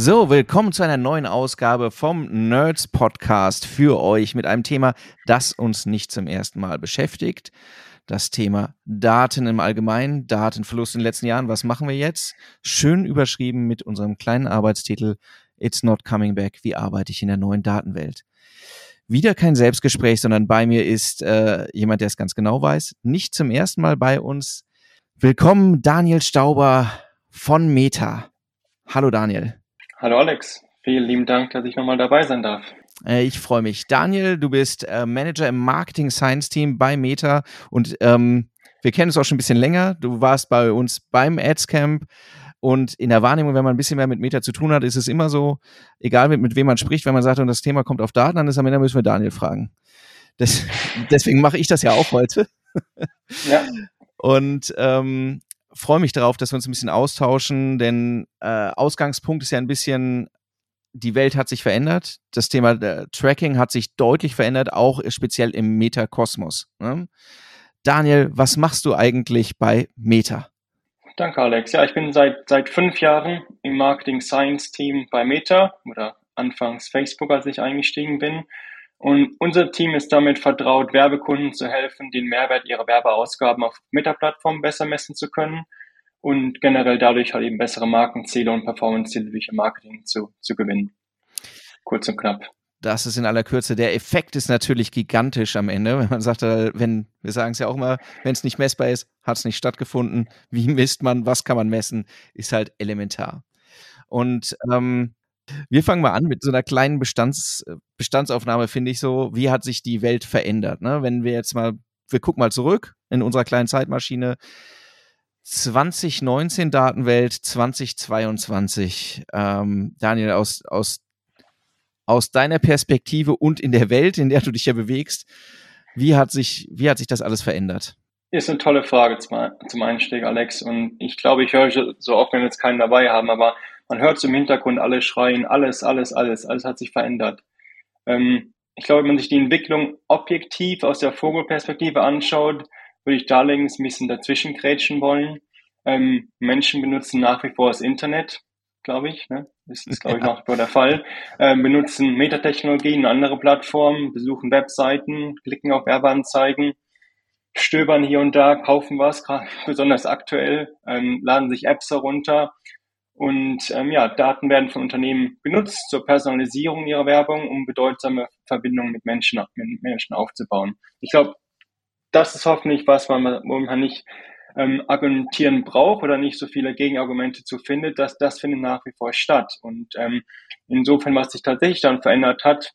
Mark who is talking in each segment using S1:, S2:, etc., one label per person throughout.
S1: So, willkommen zu einer neuen Ausgabe vom Nerds Podcast für euch mit einem Thema, das uns nicht zum ersten Mal beschäftigt. Das Thema Daten im Allgemeinen, Datenverlust in den letzten Jahren. Was machen wir jetzt? Schön überschrieben mit unserem kleinen Arbeitstitel It's Not Coming Back. Wie arbeite ich in der neuen Datenwelt? Wieder kein Selbstgespräch, sondern bei mir ist äh, jemand, der es ganz genau weiß. Nicht zum ersten Mal bei uns. Willkommen, Daniel Stauber von Meta. Hallo, Daniel.
S2: Hallo Alex, vielen lieben Dank, dass ich nochmal dabei sein darf.
S1: Äh, ich freue mich. Daniel, du bist äh, Manager im Marketing Science Team bei Meta und ähm, wir kennen uns auch schon ein bisschen länger. Du warst bei uns beim Ads Camp und in der Wahrnehmung, wenn man ein bisschen mehr mit Meta zu tun hat, ist es immer so, egal mit, mit wem man spricht, wenn man sagt, und das Thema kommt auf Daten, dann ist am Ende müssen wir Daniel fragen. Das, deswegen mache ich das ja auch heute. Ja. Und ähm, freue mich darauf, dass wir uns ein bisschen austauschen, denn äh, Ausgangspunkt ist ja ein bisschen, die Welt hat sich verändert. Das Thema äh, Tracking hat sich deutlich verändert, auch speziell im Meta-Kosmos. Ne? Daniel, was machst du eigentlich bei Meta?
S2: Danke, Alex. Ja, ich bin seit, seit fünf Jahren im Marketing Science Team bei Meta oder anfangs Facebook, als ich eingestiegen bin. Und unser Team ist damit vertraut, Werbekunden zu helfen, den Mehrwert ihrer Werbeausgaben auf Meta-Plattformen besser messen zu können und generell dadurch halt eben bessere Markenziele und Performance-Ziele durch Marketing zu, zu gewinnen. Kurz und knapp.
S1: Das ist in aller Kürze. Der Effekt ist natürlich gigantisch am Ende. Wenn man sagt, äh, wenn, wir sagen es ja auch immer, wenn es nicht messbar ist, hat es nicht stattgefunden. Wie misst man, was kann man messen, ist halt elementar. Und ähm, wir fangen mal an mit so einer kleinen Bestands, Bestandsaufnahme, finde ich so. Wie hat sich die Welt verändert? Ne? Wenn wir jetzt mal, wir gucken mal zurück in unserer kleinen Zeitmaschine. 2019 Datenwelt, 2022. Ähm, Daniel, aus, aus, aus deiner Perspektive und in der Welt, in der du dich ja bewegst, wie hat sich, wie hat sich das alles verändert?
S2: Ist eine tolle Frage zum Einstieg, Alex. Und ich glaube, ich höre so oft, wenn wir jetzt keinen dabei haben, aber man hört im Hintergrund alle schreien, alles, alles, alles, alles hat sich verändert. Ähm, ich glaube, wenn man sich die Entwicklung objektiv aus der Vogelperspektive anschaut, würde ich da allerdings ein bisschen dazwischen grätschen wollen. Ähm, Menschen benutzen nach wie vor das Internet, glaube ich. Ne? Das ist, glaube ich, nach wie vor der Fall. Ähm, benutzen Metatechnologien, andere Plattformen, besuchen Webseiten, klicken auf Werbeanzeigen, stöbern hier und da, kaufen was, besonders aktuell, ähm, laden sich Apps herunter und ähm, ja, Daten werden von Unternehmen genutzt zur Personalisierung ihrer Werbung, um bedeutsame Verbindungen mit Menschen, mit Menschen aufzubauen. Ich glaube, das ist hoffentlich was, man nicht ähm, argumentieren braucht oder nicht so viele Gegenargumente zu findet, dass das findet nach wie vor statt. Und ähm, insofern, was sich tatsächlich dann verändert hat,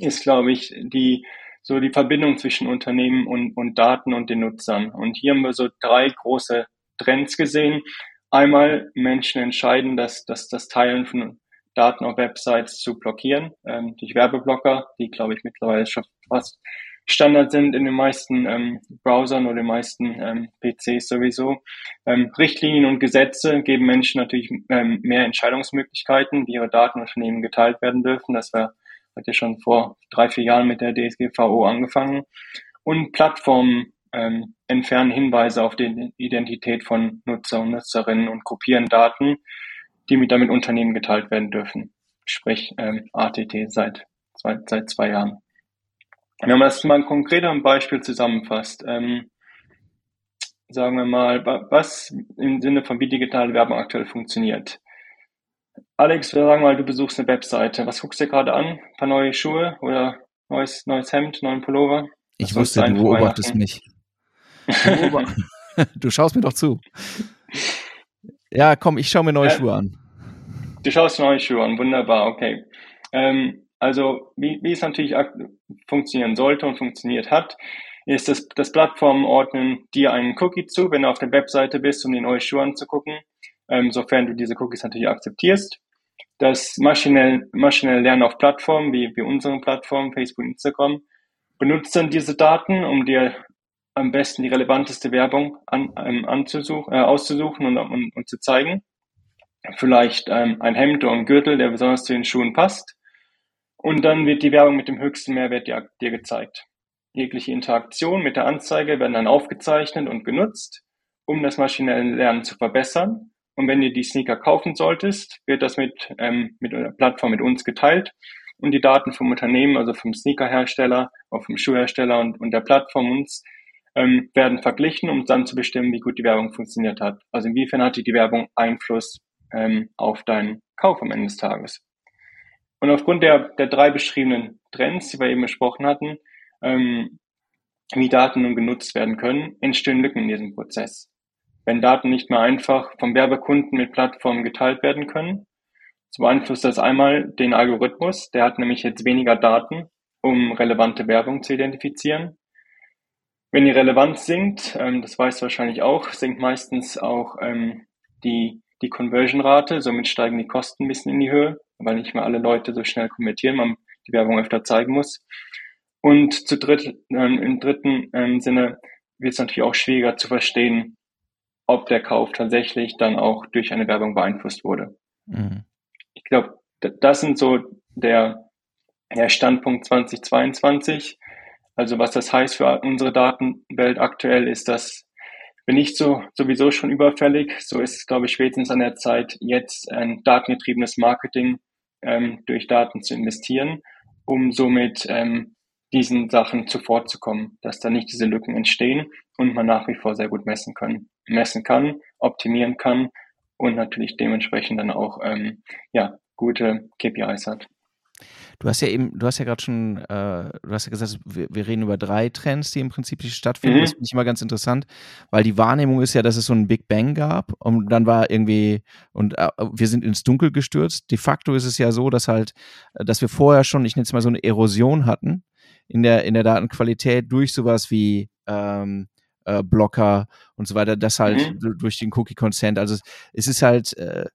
S2: ist, glaube ich, die so die Verbindung zwischen Unternehmen und, und Daten und den Nutzern. Und hier haben wir so drei große Trends gesehen. Einmal Menschen entscheiden, dass, dass das Teilen von Daten auf Websites zu blockieren ähm, durch Werbeblocker, die, glaube ich, mittlerweile schon fast Standard sind in den meisten ähm, Browsern oder den meisten ähm, PCs sowieso. Ähm, Richtlinien und Gesetze geben Menschen natürlich ähm, mehr Entscheidungsmöglichkeiten, wie ihre Datenunternehmen geteilt werden dürfen. Das war, hat ja schon vor drei, vier Jahren mit der DSGVO angefangen. Und Plattformen ähm, entfernen Hinweise auf die Identität von Nutzer und Nutzerinnen und kopieren Daten, die mit damit Unternehmen geteilt werden dürfen. Sprich ähm, ATT seit zwei, seit zwei Jahren. Wenn man das mal konkret am Beispiel zusammenfasst, ähm, sagen wir mal, was im Sinne von wie digitale Werbung aktuell funktioniert. Alex, wir sagen mal, du besuchst eine Webseite. Was guckst du dir gerade an? Ein paar neue Schuhe oder neues, neues Hemd, neuen Pullover?
S1: Ich wusste, du beobachtest mich. Du, schaust mir doch zu. Ja, komm, ich schaue mir neue ja, Schuhe an.
S2: Du schaust neue Schuhe an, wunderbar, okay. Ähm, also, wie, wie es natürlich funktionieren sollte und funktioniert hat, ist das, das Plattformen ordnen dir einen Cookie zu, wenn du auf der Webseite bist, um die neue Schuhe anzugucken, ähm, sofern du diese Cookies natürlich akzeptierst. Das maschinell, maschinell Lernen auf Plattformen wie, wie unseren Plattformen, Facebook, Instagram, benutzt dann diese Daten, um dir am besten die relevanteste Werbung an, ähm, anzusuchen, äh, auszusuchen und, und, und zu zeigen. Vielleicht ähm, ein Hemd oder ein Gürtel, der besonders zu den Schuhen passt. Und dann wird die Werbung mit dem höchsten Mehrwert dir, dir gezeigt. Jegliche Interaktion mit der Anzeige werden dann aufgezeichnet und genutzt, um das maschinelle Lernen zu verbessern. Und wenn du die Sneaker kaufen solltest, wird das mit, ähm, mit einer Plattform mit uns geteilt und die Daten vom Unternehmen, also vom Sneakerhersteller, auch vom Schuhhersteller und, und der Plattform uns ähm, werden verglichen, um dann zu bestimmen, wie gut die Werbung funktioniert hat. Also inwiefern hatte die Werbung Einfluss ähm, auf deinen Kauf am Ende des Tages. Und aufgrund der, der drei beschriebenen Trends, die wir eben besprochen hatten, ähm, wie Daten nun genutzt werden können, entstehen Lücken in diesem Prozess. Wenn Daten nicht mehr einfach vom Werbekunden mit Plattformen geteilt werden können, so beeinflusst das einmal den Algorithmus, der hat nämlich jetzt weniger Daten, um relevante Werbung zu identifizieren. Wenn die Relevanz sinkt, ähm, das weißt du wahrscheinlich auch, sinkt meistens auch ähm, die, die Conversion-Rate, somit steigen die Kosten ein bisschen in die Höhe, weil nicht mehr alle Leute so schnell konvertieren, man die Werbung öfter zeigen muss. Und zu dritt, ähm, im dritten ähm, Sinne wird es natürlich auch schwieriger zu verstehen, ob der Kauf tatsächlich dann auch durch eine Werbung beeinflusst wurde. Mhm. Ich glaube, das sind so der, der Standpunkt 2022. Also was das heißt für unsere Datenwelt aktuell ist, dass bin ich so sowieso schon überfällig. So ist es, glaube ich, spätestens an der Zeit, jetzt ein datengetriebenes Marketing ähm, durch Daten zu investieren, um somit ähm, diesen Sachen zuvorzukommen, dass da nicht diese Lücken entstehen und man nach wie vor sehr gut messen können, messen kann, optimieren kann und natürlich dementsprechend dann auch ähm, ja, gute KPIs hat.
S1: Du hast ja eben, du hast ja gerade schon, äh, du hast ja gesagt, wir, wir, reden über drei Trends, die im Prinzip stattfinden. Mhm. Das finde ich immer ganz interessant, weil die Wahrnehmung ist ja, dass es so einen Big Bang gab und dann war irgendwie, und äh, wir sind ins Dunkel gestürzt. De facto ist es ja so, dass halt, dass wir vorher schon, ich nenne es mal so eine Erosion hatten in der, in der Datenqualität durch sowas wie ähm, äh, Blocker und so weiter, das halt mhm. durch den Cookie Consent. Also es, ist halt, äh,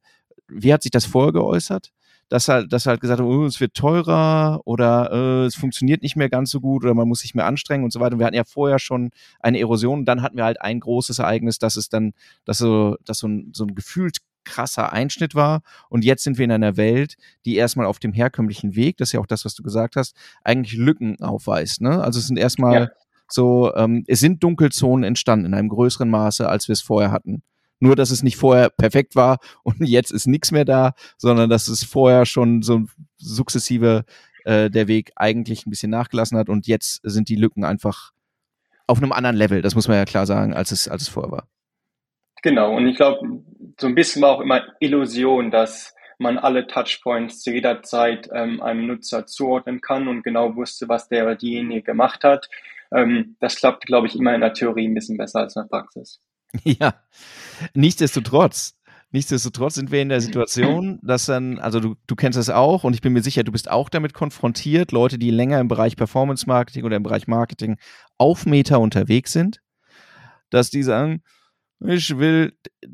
S1: wie hat sich das vorher geäußert? Dass halt, dass halt gesagt oh, es wird teurer oder äh, es funktioniert nicht mehr ganz so gut oder man muss sich mehr anstrengen und so weiter. Und wir hatten ja vorher schon eine Erosion und dann hatten wir halt ein großes Ereignis, dass es dann, dass so, dass so ein, so ein gefühlt krasser Einschnitt war. Und jetzt sind wir in einer Welt, die erstmal auf dem herkömmlichen Weg, das ist ja auch das, was du gesagt hast, eigentlich Lücken aufweist. Ne? Also es sind erstmal ja. so, ähm, es sind Dunkelzonen entstanden in einem größeren Maße, als wir es vorher hatten. Nur, dass es nicht vorher perfekt war und jetzt ist nichts mehr da, sondern dass es vorher schon so sukzessive äh, der Weg eigentlich ein bisschen nachgelassen hat und jetzt sind die Lücken einfach auf einem anderen Level, das muss man ja klar sagen, als es, als es vorher war.
S2: Genau, und ich glaube, so ein bisschen war auch immer Illusion, dass man alle Touchpoints zu jeder Zeit ähm, einem Nutzer zuordnen kann und genau wusste, was der oder diejenige gemacht hat. Ähm, das klappt, glaube ich, immer in der Theorie ein bisschen besser als in der Praxis.
S1: Ja, nichtsdestotrotz. Nichtsdestotrotz sind wir in der Situation, dass dann, also du, du kennst das auch und ich bin mir sicher, du bist auch damit konfrontiert, Leute, die länger im Bereich Performance Marketing oder im Bereich Marketing auf Meta unterwegs sind, dass die sagen, ich will,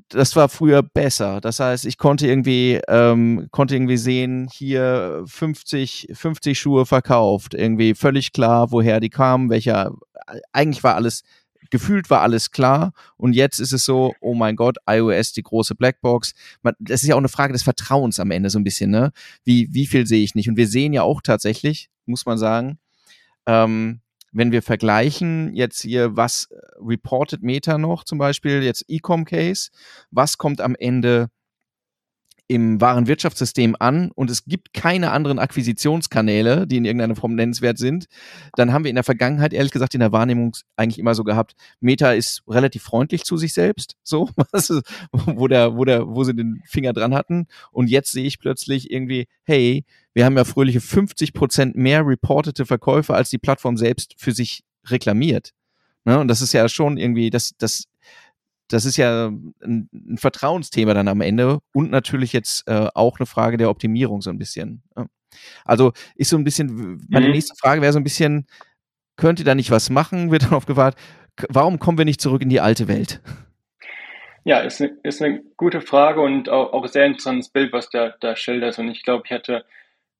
S1: das war früher besser. Das heißt, ich konnte irgendwie, ähm, konnte irgendwie sehen, hier 50, 50 Schuhe verkauft, irgendwie völlig klar, woher die kamen, welcher, eigentlich war alles, gefühlt war alles klar. Und jetzt ist es so, oh mein Gott, iOS, die große Blackbox. Man, das ist ja auch eine Frage des Vertrauens am Ende so ein bisschen, ne? Wie, wie viel sehe ich nicht? Und wir sehen ja auch tatsächlich, muss man sagen, ähm, wenn wir vergleichen jetzt hier, was reported Meta noch zum Beispiel, jetzt Ecom Case, was kommt am Ende im wahren Wirtschaftssystem an und es gibt keine anderen Akquisitionskanäle, die in irgendeiner Form nennenswert sind, dann haben wir in der Vergangenheit ehrlich gesagt in der Wahrnehmung eigentlich immer so gehabt, Meta ist relativ freundlich zu sich selbst, so, wo der, wo der, wo sie den Finger dran hatten und jetzt sehe ich plötzlich irgendwie, hey, wir haben ja fröhliche 50 Prozent mehr reportete Verkäufe, als die Plattform selbst für sich reklamiert. Ne? Und das ist ja schon irgendwie, das, das das ist ja ein, ein, Vertrauensthema dann am Ende und natürlich jetzt äh, auch eine Frage der Optimierung so ein bisschen. Ja. Also ist so ein bisschen, meine mhm. nächste Frage wäre so ein bisschen, könnt ihr da nicht was machen? Wird dann aufgefragt, warum kommen wir nicht zurück in die alte Welt?
S2: Ja, ist eine, ist eine gute Frage und auch, auch sehr interessantes Bild, was da, da schildert. Und ich glaube, ich hatte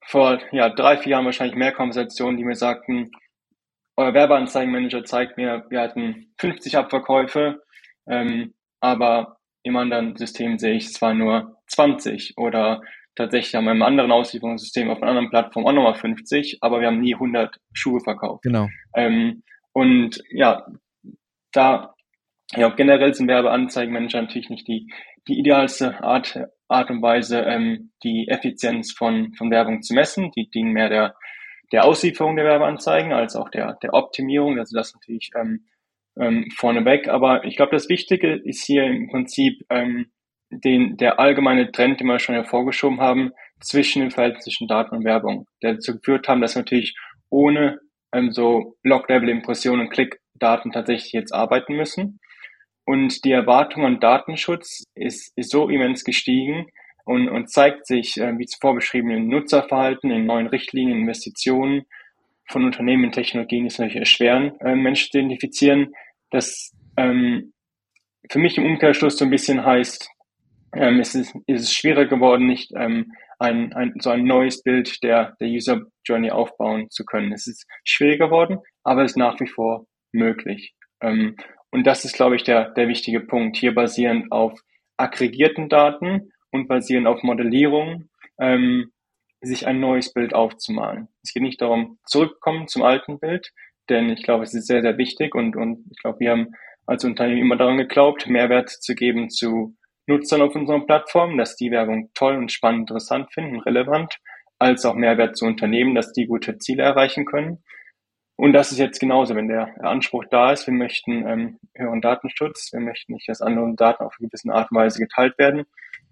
S2: vor ja, drei, vier Jahren wahrscheinlich mehr Konversationen, die mir sagten, euer Werbeanzeigenmanager zeigt mir, wir hatten 50 Abverkäufe, ähm, aber im anderen System sehe ich zwar nur 20 oder tatsächlich an meinem anderen Auslieferungssystem auf einer anderen Plattform auch nochmal 50, aber wir haben nie 100 Schuhe verkauft.
S1: Genau.
S2: Ähm, und ja, da, ja, generell sind Werbeanzeigenmanager natürlich nicht die, die idealste Art, Art und Weise, ähm, die Effizienz von, von Werbung zu messen. Die dienen mehr der, der Auslieferung der Werbeanzeigen als auch der, der Optimierung. Also das natürlich ähm, ähm, vorneweg. Aber ich glaube, das Wichtige ist hier im Prinzip ähm, den, der allgemeine Trend, den wir schon hervorgeschoben haben, zwischen dem Verhältnis zwischen Daten und Werbung, der dazu geführt haben, dass natürlich ohne ähm, so Log-Level-Impressionen und Klickdaten tatsächlich jetzt arbeiten müssen. Und die Erwartung an Datenschutz ist, ist so immens gestiegen und, und zeigt sich, äh, wie zuvor beschrieben, in Nutzerverhalten, in neuen Richtlinien, Investitionen von Unternehmen in Technologien, die es natürlich erschweren, äh, Menschen zu identifizieren, dass ähm, für mich im Umkehrschluss so ein bisschen heißt, ähm, es ist, ist es schwieriger geworden, nicht ähm, ein, ein, so ein neues Bild der, der User Journey aufbauen zu können. Es ist schwieriger geworden, aber es ist nach wie vor möglich. Ähm, und das ist, glaube ich, der, der wichtige Punkt. Hier basierend auf aggregierten Daten und basierend auf Modellierung, ähm, sich ein neues Bild aufzumalen. Es geht nicht darum, zurückkommen zum alten Bild, denn ich glaube, es ist sehr, sehr wichtig und, und ich glaube, wir haben als Unternehmen immer daran geglaubt, Mehrwert zu geben zu Nutzern auf unseren Plattformen, dass die Werbung toll und spannend, interessant finden, relevant, als auch Mehrwert zu Unternehmen, dass die gute Ziele erreichen können. Und das ist jetzt genauso, wenn der Anspruch da ist, wir möchten ähm, höheren Datenschutz, wir möchten nicht, dass andere Daten auf eine gewisse Art und Weise geteilt werden.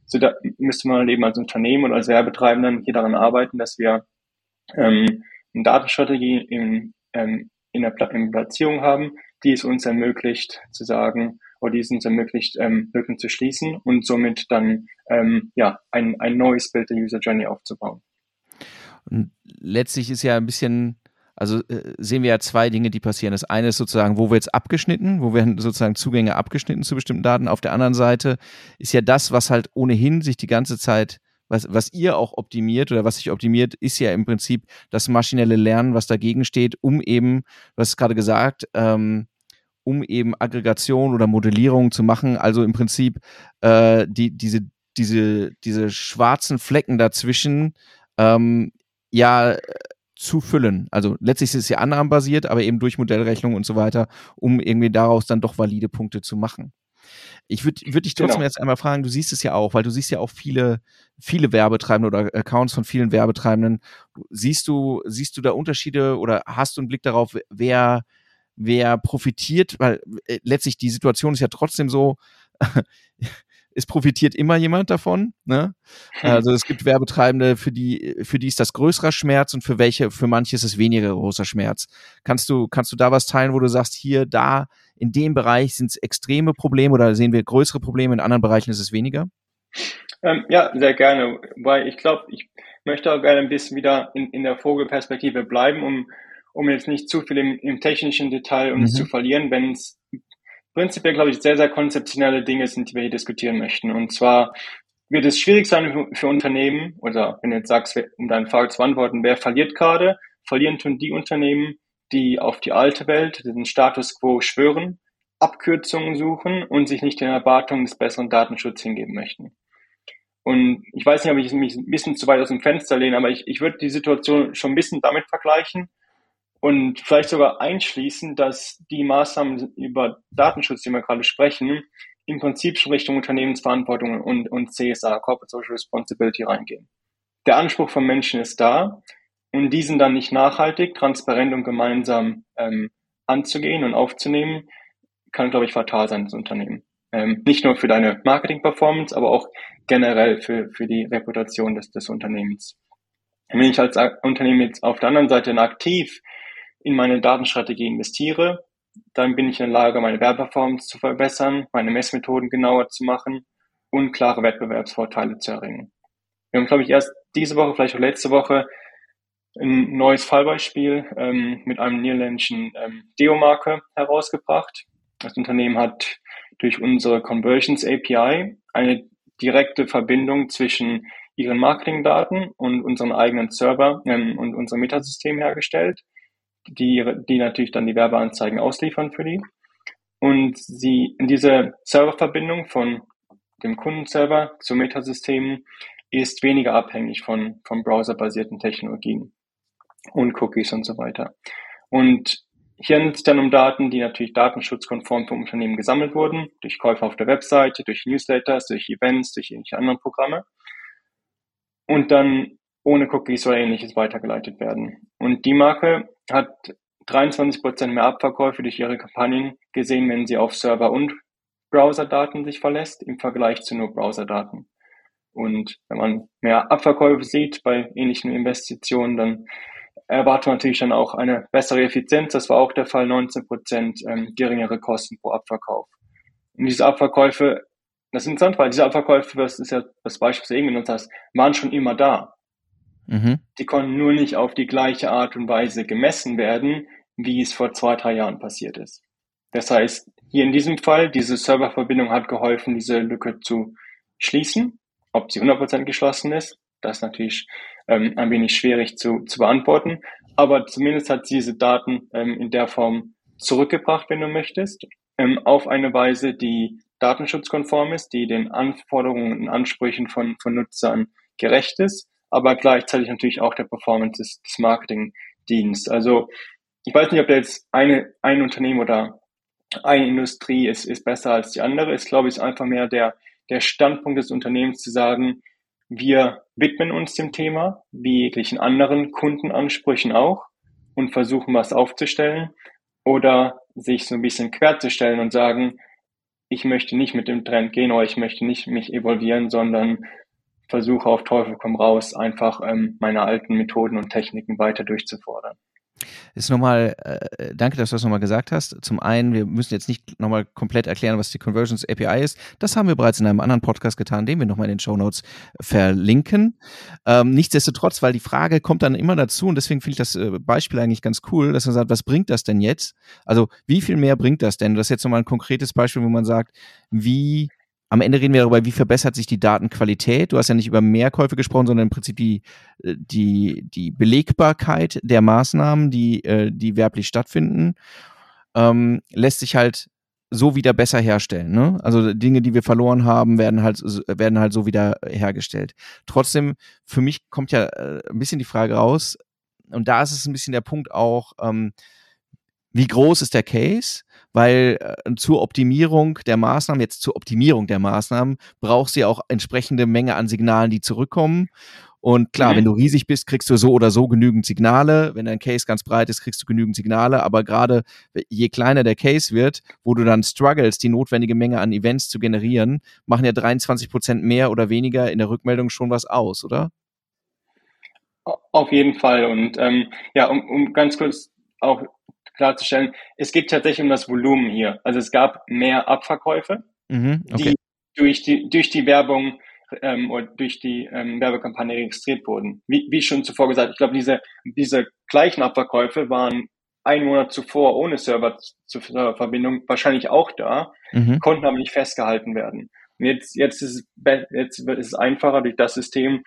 S2: So da müsste man eben als Unternehmen oder als Werbetreibenden hier daran arbeiten, dass wir ähm, eine Datenstrategie in, ähm, in der in Platzierung haben, die es uns ermöglicht zu sagen, oder die es uns ermöglicht, ähm, Lücken zu schließen und somit dann ähm, ja ein, ein neues Bild der User Journey aufzubauen.
S1: Und letztlich ist ja ein bisschen also äh, sehen wir ja zwei Dinge, die passieren. Das eine ist sozusagen, wo wir jetzt abgeschnitten, wo werden sozusagen Zugänge abgeschnitten zu bestimmten Daten. Auf der anderen Seite ist ja das, was halt ohnehin sich die ganze Zeit was, was ihr auch optimiert oder was sich optimiert, ist ja im Prinzip das maschinelle Lernen, was dagegen steht, um eben, du hast gerade gesagt, ähm, um eben Aggregation oder Modellierung zu machen. Also im Prinzip äh, die, diese, diese, diese schwarzen Flecken dazwischen ähm, ja zu füllen. Also letztlich ist es ja annahmenbasiert, aber eben durch Modellrechnung und so weiter, um irgendwie daraus dann doch valide Punkte zu machen. Ich würde würd dich trotzdem genau. jetzt einmal fragen, du siehst es ja auch, weil du siehst ja auch viele, viele Werbetreibende oder Accounts von vielen Werbetreibenden. Siehst du, siehst du da Unterschiede oder hast du einen Blick darauf, wer, wer profitiert? Weil äh, letztlich die Situation ist ja trotzdem so, es profitiert immer jemand davon. Ne? Also es gibt Werbetreibende, für die, für die ist das größerer Schmerz und für welche, für manche ist es weniger großer Schmerz. Kannst du, kannst du da was teilen, wo du sagst, hier, da, in dem Bereich sind es extreme Probleme oder sehen wir größere Probleme, in anderen Bereichen ist es weniger?
S2: Ähm, ja, sehr gerne, weil ich glaube, ich möchte auch gerne ein bisschen wieder in, in der Vogelperspektive bleiben, um, um jetzt nicht zu viel im, im technischen Detail uns mhm. zu verlieren, wenn es prinzipiell, glaube ich, sehr, sehr konzeptionelle Dinge sind, die wir hier diskutieren möchten. Und zwar wird es schwierig sein für Unternehmen, oder wenn du jetzt sagst, um deine Frage zu beantworten, wer verliert gerade? Verlieren tun die Unternehmen, die auf die alte Welt, den Status quo schwören, Abkürzungen suchen und sich nicht den Erwartungen des besseren Datenschutzes hingeben möchten. Und ich weiß nicht, ob ich mich ein bisschen zu weit aus dem Fenster lehne, aber ich, ich würde die Situation schon ein bisschen damit vergleichen, und vielleicht sogar einschließen, dass die Maßnahmen über Datenschutz, die wir gerade sprechen, im Prinzip schon Richtung Unternehmensverantwortung und, und CSR, Corporate Social Responsibility, reingehen. Der Anspruch von Menschen ist da und diesen dann nicht nachhaltig, transparent und gemeinsam ähm, anzugehen und aufzunehmen, kann, glaube ich, fatal sein, das Unternehmen. Ähm, nicht nur für deine Marketing-Performance, aber auch generell für, für die Reputation des, des Unternehmens. Wenn ich als Unternehmen jetzt auf der anderen Seite aktiv in meine Datenstrategie investiere, dann bin ich in der Lage, meine Werbeperformance zu verbessern, meine Messmethoden genauer zu machen und klare Wettbewerbsvorteile zu erringen. Wir haben, glaube ich, erst diese Woche, vielleicht auch letzte Woche, ein neues Fallbeispiel ähm, mit einem niederländischen ähm, Deo-Marke herausgebracht. Das Unternehmen hat durch unsere Conversions API eine direkte Verbindung zwischen ihren Marketingdaten und unseren eigenen Server ähm, und unserem Metasystem hergestellt die, die natürlich dann die Werbeanzeigen ausliefern für die. Und sie diese Serververbindung von dem Kundenserver zu Metasystemen ist weniger abhängig von, von browserbasierten Technologien und Cookies und so weiter. Und hier handelt es dann um Daten, die natürlich datenschutzkonform vom Unternehmen gesammelt wurden, durch Käufe auf der Webseite, durch Newsletters, durch Events, durch irgendwelche anderen Programme und dann ohne Cookies oder ähnliches weitergeleitet werden. Und die Marke hat 23 Prozent mehr Abverkäufe durch ihre Kampagnen gesehen, wenn sie auf Server- und Browserdaten sich verlässt, im Vergleich zu nur Browserdaten. Und wenn man mehr Abverkäufe sieht bei ähnlichen Investitionen, dann erwartet man natürlich dann auch eine bessere Effizienz. Das war auch der Fall, 19 Prozent ähm, geringere Kosten pro Abverkauf. Und diese Abverkäufe, das ist interessant, weil diese Abverkäufe, das ist ja das Beispiel, was du eben genutzt hast, waren schon immer da. Mhm. Die konnten nur nicht auf die gleiche Art und Weise gemessen werden, wie es vor zwei, drei Jahren passiert ist. Das heißt, hier in diesem Fall, diese Serververbindung hat geholfen, diese Lücke zu schließen. Ob sie 100% geschlossen ist, das ist natürlich ähm, ein wenig schwierig zu, zu beantworten. Aber zumindest hat sie diese Daten ähm, in der Form zurückgebracht, wenn du möchtest, ähm, auf eine Weise, die datenschutzkonform ist, die den Anforderungen und Ansprüchen von, von Nutzern gerecht ist, aber gleichzeitig natürlich auch der Performance des, des Marketingdienstes. Also ich weiß nicht, ob da jetzt eine, ein Unternehmen oder eine Industrie ist, ist besser als die andere. Ich glaube, es ist einfach mehr der, der Standpunkt des Unternehmens zu sagen, wir widmen uns dem Thema, wie jeglichen anderen Kundenansprüchen auch, und versuchen was aufzustellen oder sich so ein bisschen querzustellen und sagen, ich möchte nicht mit dem Trend gehen oder ich möchte nicht mich evolvieren, sondern versuche auf Teufel komm raus, einfach ähm, meine alten Methoden und Techniken weiter durchzufordern.
S1: Ist nochmal, äh, danke, dass du das nochmal gesagt hast. Zum einen, wir müssen jetzt nicht nochmal komplett erklären, was die Conversions API ist. Das haben wir bereits in einem anderen Podcast getan, den wir nochmal in den Show Notes verlinken. Ähm, nichtsdestotrotz, weil die Frage kommt dann immer dazu und deswegen finde ich das äh, Beispiel eigentlich ganz cool, dass man sagt, was bringt das denn jetzt? Also, wie viel mehr bringt das denn? Das ist jetzt nochmal ein konkretes Beispiel, wo man sagt, wie am Ende reden wir darüber, wie verbessert sich die Datenqualität. Du hast ja nicht über Mehrkäufe gesprochen, sondern im Prinzip die, äh, die, die Belegbarkeit der Maßnahmen, die, äh, die werblich stattfinden, ähm, lässt sich halt so wieder besser herstellen. Ne? Also Dinge, die wir verloren haben, werden halt, werden halt so wieder hergestellt. Trotzdem, für mich kommt ja äh, ein bisschen die Frage raus, und da ist es ein bisschen der Punkt auch, ähm, wie groß ist der Case? Weil äh, zur Optimierung der Maßnahmen, jetzt zur Optimierung der Maßnahmen, brauchst du ja auch entsprechende Menge an Signalen, die zurückkommen. Und klar, mhm. wenn du riesig bist, kriegst du so oder so genügend Signale. Wenn dein Case ganz breit ist, kriegst du genügend Signale. Aber gerade je kleiner der Case wird, wo du dann struggles, die notwendige Menge an Events zu generieren, machen ja 23 Prozent mehr oder weniger in der Rückmeldung schon was aus, oder?
S2: Auf jeden Fall. Und ähm, ja, um, um ganz kurz auch klarzustellen, es geht tatsächlich um das Volumen hier. Also es gab mehr Abverkäufe, mhm, okay. die durch die, durch die Werbung ähm, oder durch die ähm, Werbekampagne registriert wurden. Wie, wie schon zuvor gesagt, ich glaube, diese, diese gleichen Abverkäufe waren ein Monat zuvor ohne Serververbindung wahrscheinlich auch da, mhm. konnten aber nicht festgehalten werden. Und jetzt, jetzt, ist es, jetzt ist es einfacher durch das System,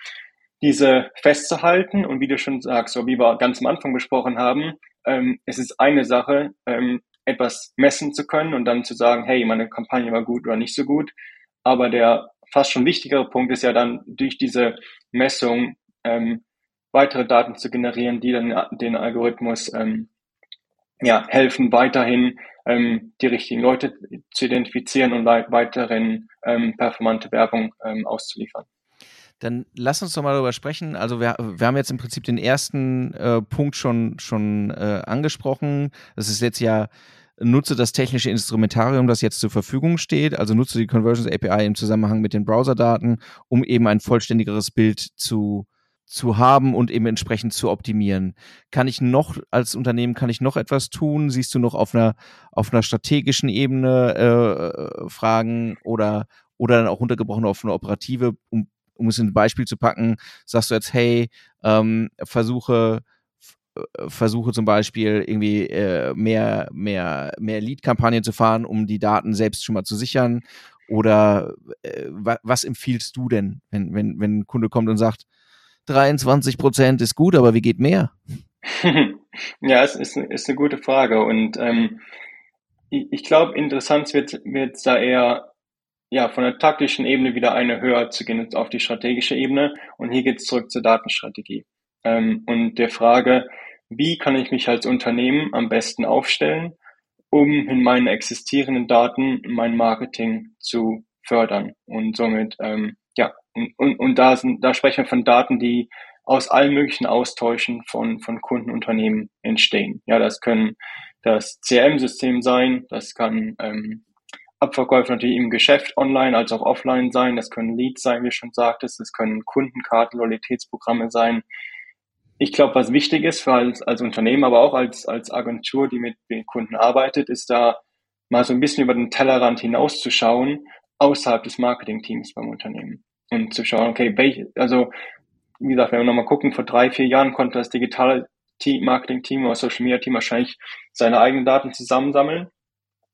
S2: diese festzuhalten und wie du schon sagst, so wie wir ganz am Anfang besprochen haben, ähm, es ist eine Sache, ähm, etwas messen zu können und dann zu sagen, hey, meine Kampagne war gut oder nicht so gut. Aber der fast schon wichtigere Punkt ist ja dann durch diese Messung ähm, weitere Daten zu generieren, die dann den Algorithmus ähm, ja, helfen, weiterhin ähm, die richtigen Leute zu identifizieren und weiterhin ähm, performante Werbung ähm, auszuliefern.
S1: Dann lass uns doch mal darüber sprechen. Also wir, wir haben jetzt im Prinzip den ersten äh, Punkt schon, schon äh, angesprochen. Das ist jetzt ja, nutze das technische Instrumentarium, das jetzt zur Verfügung steht. Also nutze die Conversions API im Zusammenhang mit den Browserdaten, um eben ein vollständigeres Bild zu zu haben und eben entsprechend zu optimieren. Kann ich noch als Unternehmen kann ich noch etwas tun? Siehst du noch auf einer auf einer strategischen Ebene äh, Fragen oder oder dann auch runtergebrochen auf eine operative, um um es in ein Beispiel zu packen, sagst du jetzt, hey, ähm, versuche äh, versuche zum Beispiel irgendwie äh, mehr, mehr, mehr Lead-Kampagnen zu fahren, um die Daten selbst schon mal zu sichern? Oder äh, was empfiehlst du denn, wenn, wenn, wenn ein Kunde kommt und sagt, 23 Prozent ist gut, aber wie geht mehr?
S2: ja, es ist, ist eine gute Frage und ähm, ich, ich glaube, interessant wird wird da eher ja von der taktischen Ebene wieder eine höher zu gehen auf die strategische Ebene. Und hier geht es zurück zur Datenstrategie. Ähm, und der Frage, wie kann ich mich als Unternehmen am besten aufstellen, um in meinen existierenden Daten mein Marketing zu fördern? Und somit ähm, ja und, und, und da sind da sprechen wir von Daten, die aus allen möglichen Austauschen von, von Kundenunternehmen entstehen. Ja, das können das CRM-System sein, das kann ähm, Abverkäufe natürlich im Geschäft online als auch offline sein, das können Leads sein, wie schon sagtest, das können Kundenkarten, Loyalitätsprogramme sein. Ich glaube, was wichtig ist für als, als Unternehmen, aber auch als, als Agentur, die mit den Kunden arbeitet, ist da mal so ein bisschen über den Tellerrand hinauszuschauen, außerhalb des Marketingteams beim Unternehmen. Und zu schauen, okay, welche, also wie gesagt, wenn wir nochmal gucken, vor drei, vier Jahren konnte das digitale Marketing-Team oder Social Media Team wahrscheinlich seine eigenen Daten zusammensammeln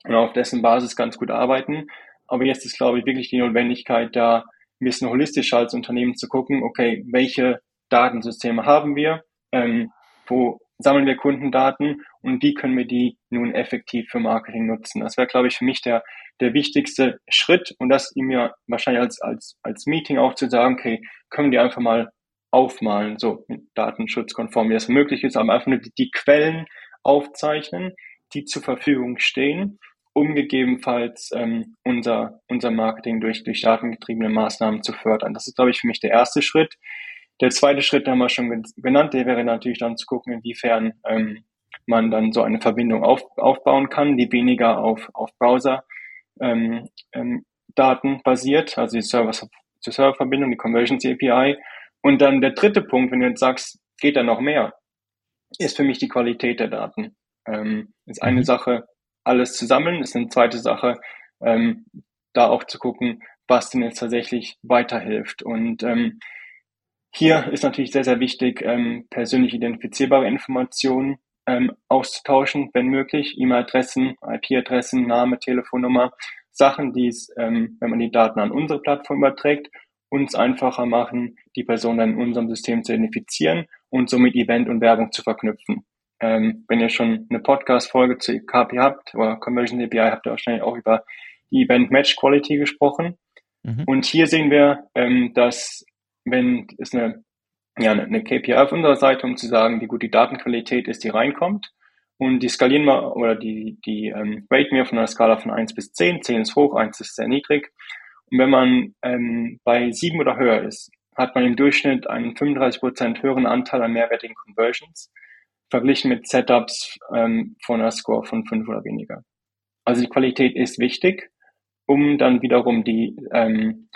S2: und auf dessen Basis ganz gut arbeiten. Aber jetzt ist, glaube ich, wirklich die Notwendigkeit, da ein bisschen holistischer als Unternehmen zu gucken, okay, welche Datensysteme haben wir, ähm, wo sammeln wir Kundendaten und wie können wir die nun effektiv für Marketing nutzen. Das wäre, glaube ich, für mich der, der wichtigste Schritt und das ihm ja wahrscheinlich als, als, als Meeting auch zu sagen, okay, können wir einfach mal aufmalen, so mit datenschutzkonform, wie das möglich ist, aber einfach nur die, die Quellen aufzeichnen, die zur Verfügung stehen, um gegebenenfalls ähm, unser, unser Marketing durch, durch datengetriebene Maßnahmen zu fördern. Das ist, glaube ich, für mich der erste Schritt. Der zweite Schritt haben wir schon genannt, der wäre natürlich dann zu gucken, inwiefern ähm, man dann so eine Verbindung auf, aufbauen kann, die weniger auf, auf Browser ähm, ähm, Daten basiert, also die Server-zu-Server-Verbindung, die Conversions API, und dann der dritte Punkt, wenn du jetzt sagst, geht da noch mehr, ist für mich die Qualität der Daten. Ähm, ist eine mhm. Sache, alles zu sammeln, ist eine zweite Sache, ähm, da auch zu gucken, was denn jetzt tatsächlich weiterhilft. Und ähm, hier ist natürlich sehr, sehr wichtig, ähm, persönlich identifizierbare Informationen ähm, auszutauschen, wenn möglich, E-Mail-Adressen, IP-Adressen, Name, Telefonnummer, Sachen, die es, ähm, wenn man die Daten an unsere Plattform überträgt, uns einfacher machen, die Person dann in unserem System zu identifizieren und somit Event und Werbung zu verknüpfen. Ähm, wenn ihr schon eine Podcast-Folge zu KP habt oder Conversion API, habt ihr wahrscheinlich auch über die Event Match Quality gesprochen. Mhm. Und hier sehen wir, ähm, dass wenn es eine, ja, eine KPI auf unserer Seite, um zu sagen, wie gut die Datenqualität ist, die reinkommt, und die skalieren wir oder die, die ähm, raten wir von einer Skala von 1 bis 10. 10 ist hoch, 1 ist sehr niedrig. Und wenn man ähm, bei sieben oder höher ist, hat man im Durchschnitt einen 35% höheren Anteil an mehrwertigen Conversions, verglichen mit Setups ähm, von einer Score von fünf oder weniger. Also die Qualität ist wichtig, um dann wiederum die, ähm,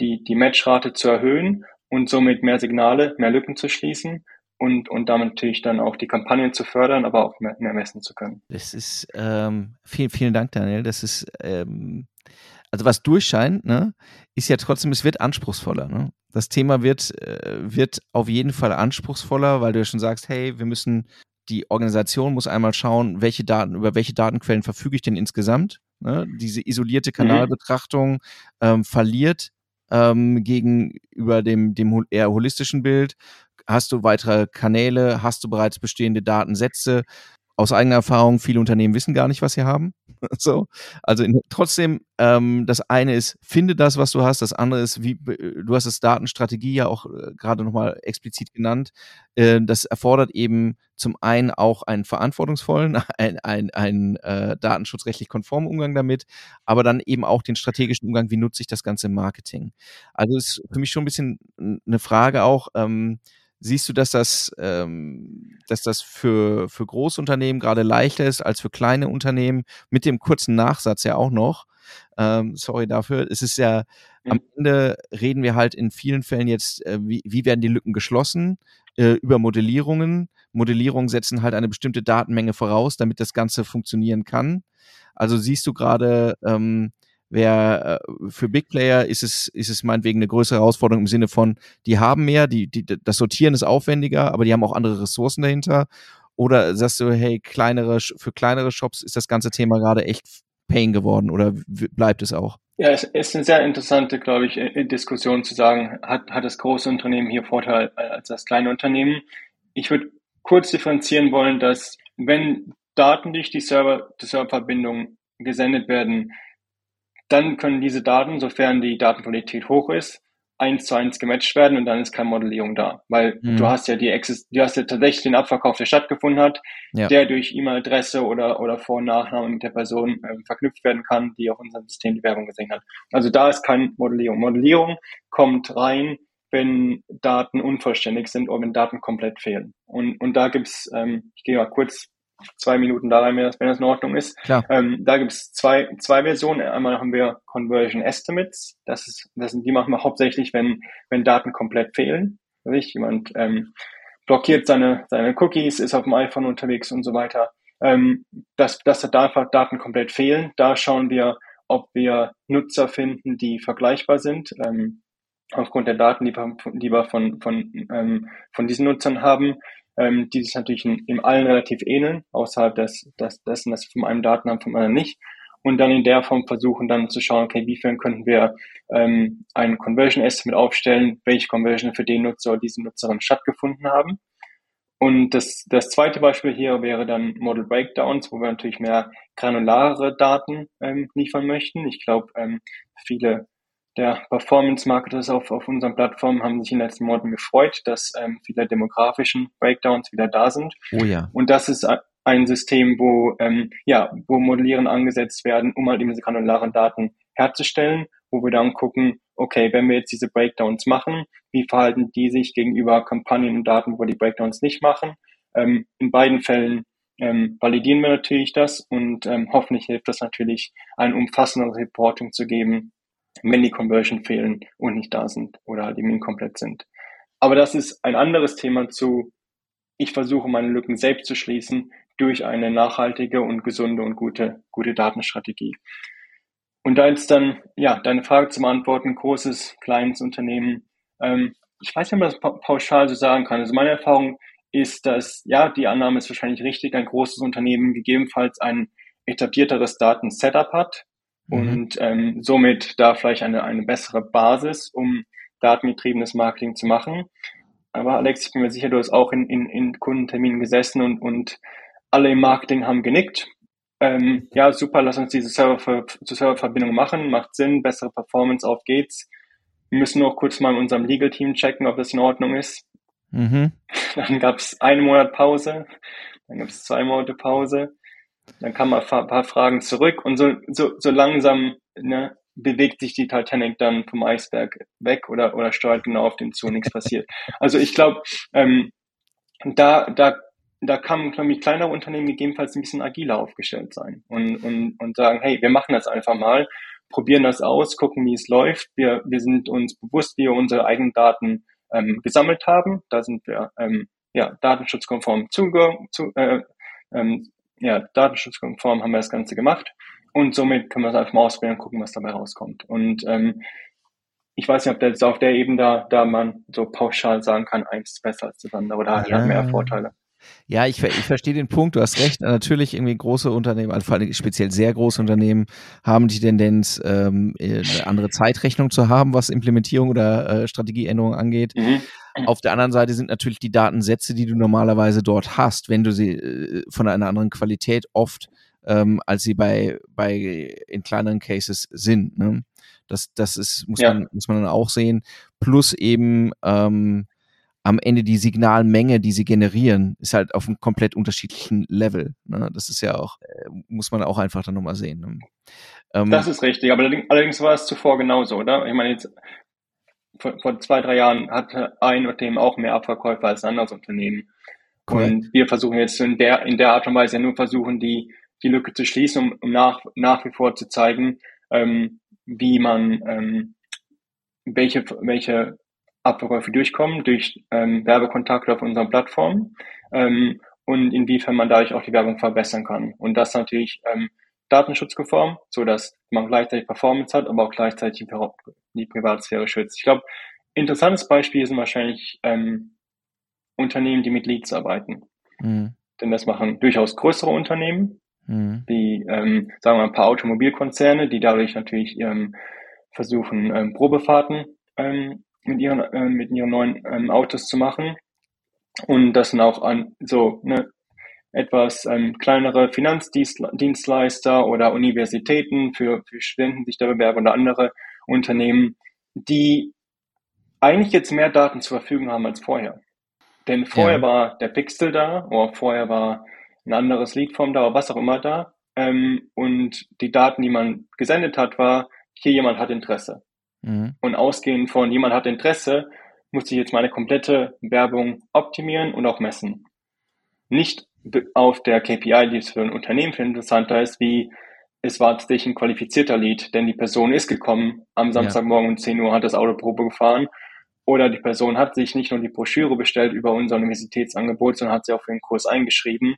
S2: die, die Matchrate zu erhöhen und somit mehr Signale, mehr Lücken zu schließen und, und damit natürlich dann auch die Kampagnen zu fördern, aber auch mehr, mehr messen zu können.
S1: Das ist, ähm, vielen, vielen Dank, Daniel. Das ist, ähm, also was durchscheint, ne, ist ja trotzdem, es wird anspruchsvoller. Ne? Das Thema wird, äh, wird auf jeden Fall anspruchsvoller, weil du ja schon sagst, hey, wir müssen, die Organisation muss einmal schauen, welche Daten, über welche Datenquellen verfüge ich denn insgesamt. Ne? Diese isolierte mhm. Kanalbetrachtung ähm, verliert ähm, gegenüber dem, dem eher holistischen Bild. Hast du weitere Kanäle? Hast du bereits bestehende Datensätze? aus eigener Erfahrung, viele Unternehmen wissen gar nicht, was sie haben. so. Also in, trotzdem, ähm, das eine ist, finde das, was du hast. Das andere ist, wie du hast das Datenstrategie ja auch äh, gerade nochmal explizit genannt. Äh, das erfordert eben zum einen auch einen verantwortungsvollen, einen, einen äh, datenschutzrechtlich konformen Umgang damit, aber dann eben auch den strategischen Umgang, wie nutze ich das ganze im Marketing. Also ist für mich schon ein bisschen eine Frage auch, ähm, Siehst du, dass das, ähm, dass das für, für Großunternehmen gerade leichter ist als für kleine Unternehmen? Mit dem kurzen Nachsatz ja auch noch. Ähm, sorry dafür. Es ist ja, mhm. am Ende reden wir halt in vielen Fällen jetzt, äh, wie, wie werden die Lücken geschlossen? Äh, über Modellierungen. Modellierungen setzen halt eine bestimmte Datenmenge voraus, damit das Ganze funktionieren kann. Also siehst du gerade, ähm, Wer äh, für Big Player ist es, ist es meinetwegen eine größere Herausforderung im Sinne von, die haben mehr, die, die, das Sortieren ist aufwendiger, aber die haben auch andere Ressourcen dahinter. Oder sagst du, hey, kleinere, für kleinere Shops ist das ganze Thema gerade echt Pain geworden oder bleibt es auch?
S2: Ja, es ist eine sehr interessante, glaube ich, Diskussion zu sagen, hat, hat das große Unternehmen hier Vorteil als das kleine Unternehmen? Ich würde kurz differenzieren wollen, dass wenn Daten durch die Server, die Serververbindung gesendet werden, dann können diese Daten, sofern die Datenqualität hoch ist, eins zu eins gematcht werden und dann ist keine Modellierung da. Weil mhm. du hast ja die Exist du hast ja tatsächlich den Abverkauf, der stattgefunden hat, ja. der durch E-Mail-Adresse oder, oder Vor- und Nachname mit der Person äh, verknüpft werden kann, die auf unserem System die Werbung gesehen hat. Also da ist keine Modellierung. Modellierung kommt rein, wenn Daten unvollständig sind oder wenn Daten komplett fehlen. Und, und da gibt's, ähm, ich gehe mal kurz zwei Minuten da rein, wenn das, in Ordnung ist. Klar. Ähm, da gibt es zwei, zwei Versionen. Einmal haben wir Conversion Estimates. Das ist, das sind, die machen wir hauptsächlich, wenn, wenn Daten komplett fehlen. Richtig? Jemand ähm, blockiert seine, seine Cookies, ist auf dem iPhone unterwegs und so weiter. Ähm, dass, dass da Daten komplett fehlen. Da schauen wir, ob wir Nutzer finden, die vergleichbar sind. Ähm, aufgrund der Daten, die wir, die wir von, von, ähm, von diesen Nutzern haben ähm, die sich natürlich in, in allen relativ ähneln, außerhalb des, des, dessen, dass von einem Daten haben, von anderen nicht. Und dann in der Form versuchen dann zu schauen, okay, wiefern könnten wir ähm, ein Conversion Estimate aufstellen, welche Conversion für den Nutzer oder diese Nutzerin stattgefunden haben. Und das, das zweite Beispiel hier wäre dann Model Breakdowns, wo wir natürlich mehr granularere Daten ähm, liefern möchten. Ich glaube, ähm, viele der Performance-Marketers auf, auf unseren Plattformen haben sich in den letzten Monaten gefreut, dass ähm, viele demografischen Breakdowns wieder da sind.
S1: Oh ja.
S2: Und das ist ein System, wo, ähm, ja, wo Modellieren angesetzt werden, um halt diese granularen Daten herzustellen, wo wir dann gucken, okay, wenn wir jetzt diese Breakdowns machen, wie verhalten die sich gegenüber Kampagnen und Daten, wo die Breakdowns nicht machen? Ähm, in beiden Fällen ähm, validieren wir natürlich das und ähm, hoffentlich hilft das natürlich, ein umfassendes Reporting zu geben, wenn die Conversion fehlen und nicht da sind oder halt eben inkomplett sind. Aber das ist ein anderes Thema zu, ich versuche meine Lücken selbst zu schließen durch eine nachhaltige und gesunde und gute, gute Datenstrategie. Und da jetzt dann, ja, deine Frage zu beantworten, großes, kleines Unternehmen. Ähm, ich weiß nicht, ob man das pauschal so sagen kann. Also meine Erfahrung ist, dass, ja, die Annahme ist wahrscheinlich richtig, ein großes Unternehmen gegebenenfalls ein etablierteres Datensetup hat. Und ähm, somit da vielleicht eine, eine bessere Basis, um datengetriebenes Marketing zu machen. Aber Alex, ich bin mir sicher, du hast auch in, in, in Kundenterminen gesessen und, und alle im Marketing haben genickt. Ähm, ja, super, lass uns diese Server zu Serververbindung machen, macht Sinn, bessere Performance, auf geht's. Wir müssen noch kurz mal in unserem Legal-Team checken, ob das in Ordnung ist. Mhm. Dann gab es einen Monat Pause, dann gab es zwei Monate Pause. Dann kam man ein paar Fragen zurück und so, so, so langsam ne, bewegt sich die Titanic dann vom Eisberg weg oder, oder steuert genau auf den zu, nichts passiert. Also ich glaube, ähm, da, da, da kann, glaube ich, kleinere Unternehmen gegebenenfalls ein bisschen agiler aufgestellt sein und, und, und sagen, hey, wir machen das einfach mal, probieren das aus, gucken, wie es läuft. Wir, wir sind uns bewusst, wie wir unsere eigenen Daten ähm, gesammelt haben. Da sind wir ähm, ja, datenschutzkonform zuge zu, äh, ähm, ja, datenschutzkonform haben wir das Ganze gemacht und somit können wir es einfach mal ausprobieren und gucken, was dabei rauskommt. Und ähm, ich weiß nicht, ob das auf der Ebene da, da man so pauschal sagen kann, eins ist besser als das andere oder ja. hat mehr Vorteile.
S1: Ja, ich, ich verstehe den Punkt, du hast recht. Natürlich irgendwie große Unternehmen, also vor allem speziell sehr große Unternehmen, haben die Tendenz, ähm, eine andere Zeitrechnung zu haben, was Implementierung oder äh, Strategieänderung angeht. Mhm. Auf der anderen Seite sind natürlich die Datensätze, die du normalerweise dort hast, wenn du sie äh, von einer anderen Qualität oft, ähm, als sie bei, bei in kleineren Cases sind. Ne? Das, das ist, muss, ja. man, muss man dann auch sehen. Plus eben ähm, am Ende die Signalmenge, die sie generieren, ist halt auf einem komplett unterschiedlichen Level. Ne? Das ist ja auch, äh, muss man auch einfach dann nochmal sehen. Ne?
S2: Ähm, das ist richtig, aber allerdings war es zuvor genauso, oder? Ich meine, jetzt vor, vor zwei, drei Jahren hatte ein Unternehmen auch mehr Abverkäufe als ein anderes Unternehmen. Correct. Und wir versuchen jetzt in der, in der Art und Weise nur versuchen, die, die Lücke zu schließen, um, um nach, nach wie vor zu zeigen, ähm, wie man, ähm, welche, welche Abverkäufe durchkommen durch ähm, Werbekontakte auf unseren Plattformen ähm, und inwiefern man dadurch auch die Werbung verbessern kann. Und das natürlich ähm, datenschutzkonform, so dass man gleichzeitig Performance hat, aber auch gleichzeitig die Privatsphäre schützt. Ich glaube, interessantes Beispiel sind wahrscheinlich ähm, Unternehmen, die mit Leads arbeiten. Mhm. Denn das machen durchaus größere Unternehmen, mhm. wie, ähm, sagen wir ein paar Automobilkonzerne, die dadurch natürlich ähm, versuchen, ähm, Probefahrten ähm, mit, ihren, äh, mit ihren neuen ähm, Autos zu machen. Und das sind auch an so ne, etwas ähm, kleinere Finanzdienstleister oder Universitäten für, für Studenten sich da bewerben oder andere Unternehmen, die eigentlich jetzt mehr Daten zur Verfügung haben als vorher. Denn vorher ja. war der Pixel da oder vorher war ein anderes Leadform da oder was auch immer da. Ähm, und die Daten, die man gesendet hat, war, hier jemand hat Interesse. Mhm. Und ausgehend von jemand hat Interesse, muss ich jetzt meine komplette Werbung optimieren und auch messen. Nicht auf der KPI, die es für ein Unternehmen viel interessanter ist, wie es war tatsächlich ein qualifizierter Lead, denn die Person ist gekommen am Samstagmorgen ja. um 10 Uhr, hat das Auto Probe gefahren oder die Person hat sich nicht nur die Broschüre bestellt über unser Universitätsangebot, sondern hat sie auch für den Kurs eingeschrieben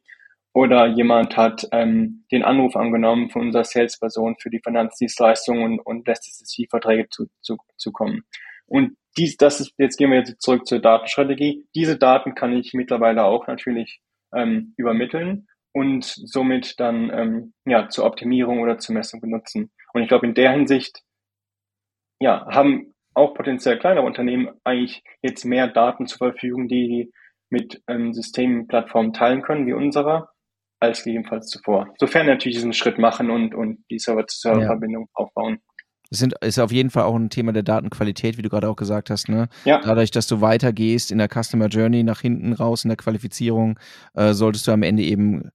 S2: oder jemand hat ähm, den Anruf angenommen von unserer Salesperson für die Finanzdienstleistung und, und lässt es die Verträge zu, zu, zu kommen. Und dies, das ist, jetzt gehen wir jetzt zurück zur Datenstrategie. Diese Daten kann ich mittlerweile auch natürlich ähm, übermitteln und somit dann ähm, ja zur Optimierung oder zur Messung benutzen. Und ich glaube, in der Hinsicht ja, haben auch potenziell kleinere Unternehmen eigentlich jetzt mehr Daten zur Verfügung, die mit ähm, Systemplattformen teilen können, wie unserer, als gegebenenfalls zuvor. Sofern natürlich diesen Schritt machen und, und die Server-zu-Server-Verbindung ja. aufbauen.
S1: Es sind, ist auf jeden Fall auch ein Thema der Datenqualität, wie du gerade auch gesagt hast. Ne?
S2: Ja.
S1: Dadurch, dass du weitergehst in der Customer Journey nach hinten raus in der Qualifizierung, äh, solltest du am Ende eben,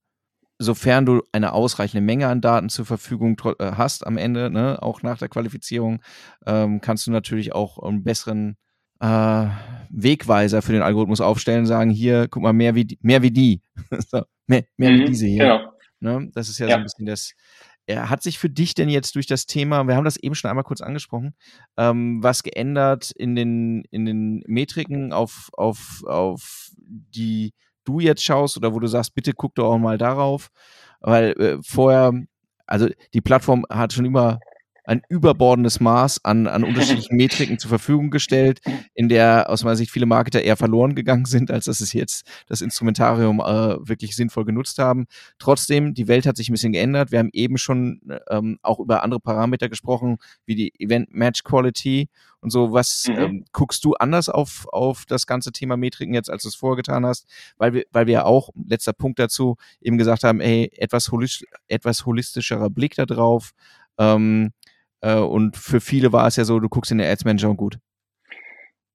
S1: sofern du eine ausreichende Menge an Daten zur Verfügung äh, hast am Ende, ne, auch nach der Qualifizierung, ähm, kannst du natürlich auch einen besseren äh, Wegweiser für den Algorithmus aufstellen, sagen, hier, guck mal, mehr wie, mehr wie die. so, mehr mehr mhm, wie diese hier. Genau. Ne? Das ist ja, ja, so ein bisschen das. Er hat sich für dich denn jetzt durch das Thema, wir haben das eben schon einmal kurz angesprochen, ähm, was geändert in den, in den Metriken, auf, auf, auf die du jetzt schaust oder wo du sagst, bitte guck doch auch mal darauf, weil äh, vorher, also die Plattform hat schon immer ein überbordendes Maß an, an unterschiedlichen Metriken zur Verfügung gestellt, in der aus meiner Sicht viele Marketer eher verloren gegangen sind, als dass es jetzt das Instrumentarium äh, wirklich sinnvoll genutzt haben. Trotzdem, die Welt hat sich ein bisschen geändert. Wir haben eben schon ähm, auch über andere Parameter gesprochen, wie die Event Match Quality und so. Was mhm. ähm, guckst du anders auf, auf das ganze Thema Metriken jetzt, als du es vorgetan hast? Weil wir, weil wir ja auch, letzter Punkt dazu, eben gesagt haben, ey, etwas, holistisch, etwas holistischerer Blick da drauf. Ähm, äh, und für viele war es ja so, du guckst in der Ads Manager und gut.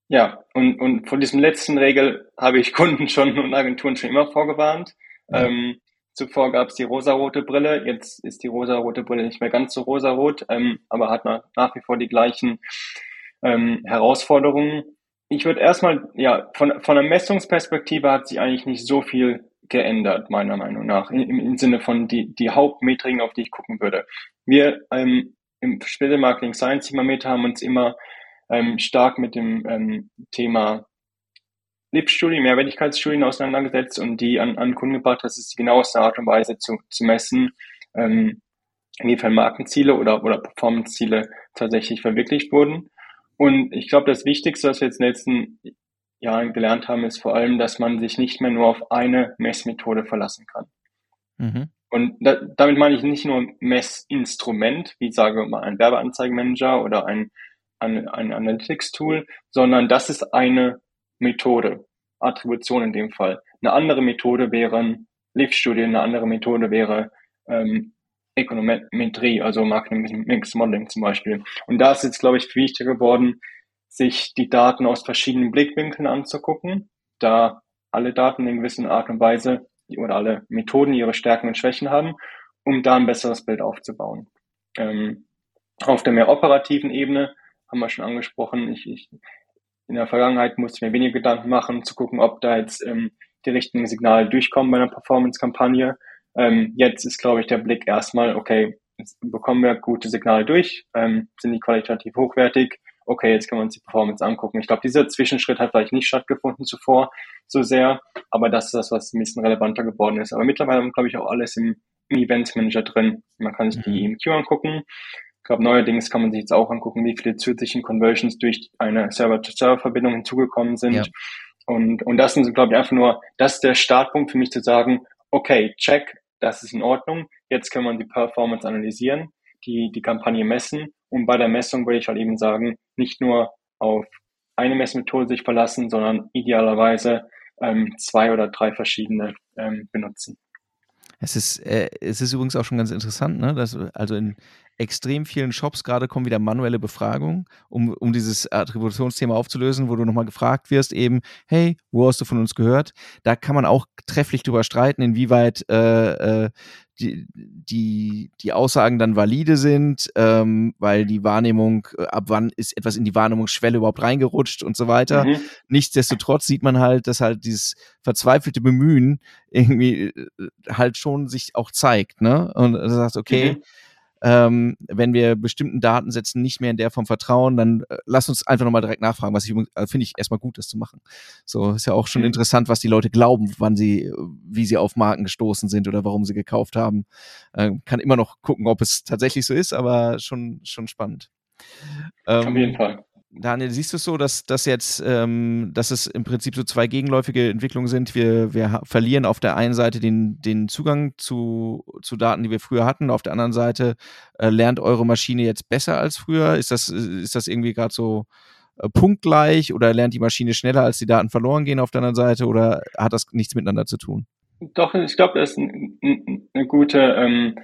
S2: Ja, und, und von diesem letzten Regel habe ich Kunden schon und Agenturen schon immer vorgewarnt. Ja. Ähm, zuvor gab es die rosarote Brille, jetzt ist die rosarote Brille nicht mehr ganz so rosarot, ähm, aber hat nach, nach wie vor die gleichen ähm, Herausforderungen. Ich würde erstmal, ja, von, von der Messungsperspektive hat sich eigentlich nicht so viel geändert, meiner Meinung nach, im, im Sinne von die, die Hauptmetriken, auf die ich gucken würde. Wir ähm, im Später Marketing Science Thermometer haben uns immer ähm, stark mit dem ähm, Thema LIP-Studien, Mehrwertigkeitsstudien auseinandergesetzt und die an, an Kunden gebracht. Das ist die genaueste Art und Weise zu, zu messen, ähm, inwiefern Markenziele oder, oder Performance-Ziele tatsächlich verwirklicht wurden. Und ich glaube, das Wichtigste, was wir jetzt in den letzten Jahren gelernt haben, ist vor allem, dass man sich nicht mehr nur auf eine Messmethode verlassen kann. Mhm. Und da, damit meine ich nicht nur Messinstrument, wie sage mal ein Werbeanzeigenmanager oder ein, ein, ein Analytics-Tool, sondern das ist eine Methode, Attribution in dem Fall. Eine andere Methode wären Live-Studien, eine andere Methode wäre ähm, Ökonometrie, also Marketing Mix Modeling zum Beispiel. Und da ist jetzt, glaube ich, wichtiger geworden, sich die Daten aus verschiedenen Blickwinkeln anzugucken, da alle Daten in gewisser Art und Weise oder alle Methoden ihre Stärken und Schwächen haben, um da ein besseres Bild aufzubauen. Ähm, auf der mehr operativen Ebene haben wir schon angesprochen, ich, ich, in der Vergangenheit musste ich mir weniger Gedanken machen, zu gucken, ob da jetzt ähm, die richtigen Signale durchkommen bei einer Performance-Kampagne. Ähm, jetzt ist, glaube ich, der Blick erstmal, okay, jetzt bekommen wir gute Signale durch, ähm, sind die qualitativ hochwertig, okay, jetzt können wir uns die Performance angucken. Ich glaube, dieser Zwischenschritt hat vielleicht nicht stattgefunden zuvor so sehr, aber das ist das, was ein bisschen relevanter geworden ist. Aber mittlerweile haben glaube ich, auch alles im, im Events Manager drin. Man kann sich die EMQ angucken. Ich glaube, neuerdings kann man sich jetzt auch angucken, wie viele zusätzlichen Conversions durch eine Server-to-Server-Verbindung hinzugekommen sind. Ja. Und, und das sind, glaube ich, einfach nur, das ist der Startpunkt für mich zu sagen, okay, check, das ist in Ordnung. Jetzt kann man die Performance analysieren, die, die Kampagne messen und bei der Messung würde ich halt eben sagen, nicht nur auf eine Messmethode sich verlassen, sondern idealerweise ähm, zwei oder drei verschiedene ähm, benutzen.
S1: Es ist, äh, es ist übrigens auch schon ganz interessant, ne? dass also in extrem vielen Shops gerade kommen wieder manuelle Befragungen, um, um dieses Attributionsthema aufzulösen, wo du nochmal gefragt wirst, eben, hey, wo hast du von uns gehört? Da kann man auch trefflich drüber streiten, inwieweit äh, äh, die, die, die Aussagen dann valide sind, ähm, weil die Wahrnehmung, äh, ab wann ist etwas in die Wahrnehmungsschwelle überhaupt reingerutscht und so weiter. Mhm. Nichtsdestotrotz sieht man halt, dass halt dieses verzweifelte Bemühen irgendwie äh, halt schon sich auch zeigt, ne? Und du sagst, okay, mhm ähm, wenn wir bestimmten Datensätzen nicht mehr in der Form vertrauen, dann äh, lass uns einfach nochmal direkt nachfragen, was ich äh, finde ich erstmal gut, das zu machen. So ist ja auch schon mhm. interessant, was die Leute glauben, wann sie, wie sie auf Marken gestoßen sind oder warum sie gekauft haben. Äh, kann immer noch gucken, ob es tatsächlich so ist, aber schon, schon spannend.
S2: Ähm, auf jeden Fall.
S1: Daniel, siehst du es so, dass, dass jetzt, ähm, dass es im Prinzip so zwei gegenläufige Entwicklungen sind? Wir, wir verlieren auf der einen Seite den, den Zugang zu, zu Daten, die wir früher hatten. Auf der anderen Seite äh, lernt eure Maschine jetzt besser als früher. Ist das, ist das irgendwie gerade so äh, punktgleich oder lernt die Maschine schneller, als die Daten verloren gehen auf der anderen Seite oder hat das nichts miteinander zu tun?
S2: Doch, ich glaube, das ist ein, ein, eine gute, ähm,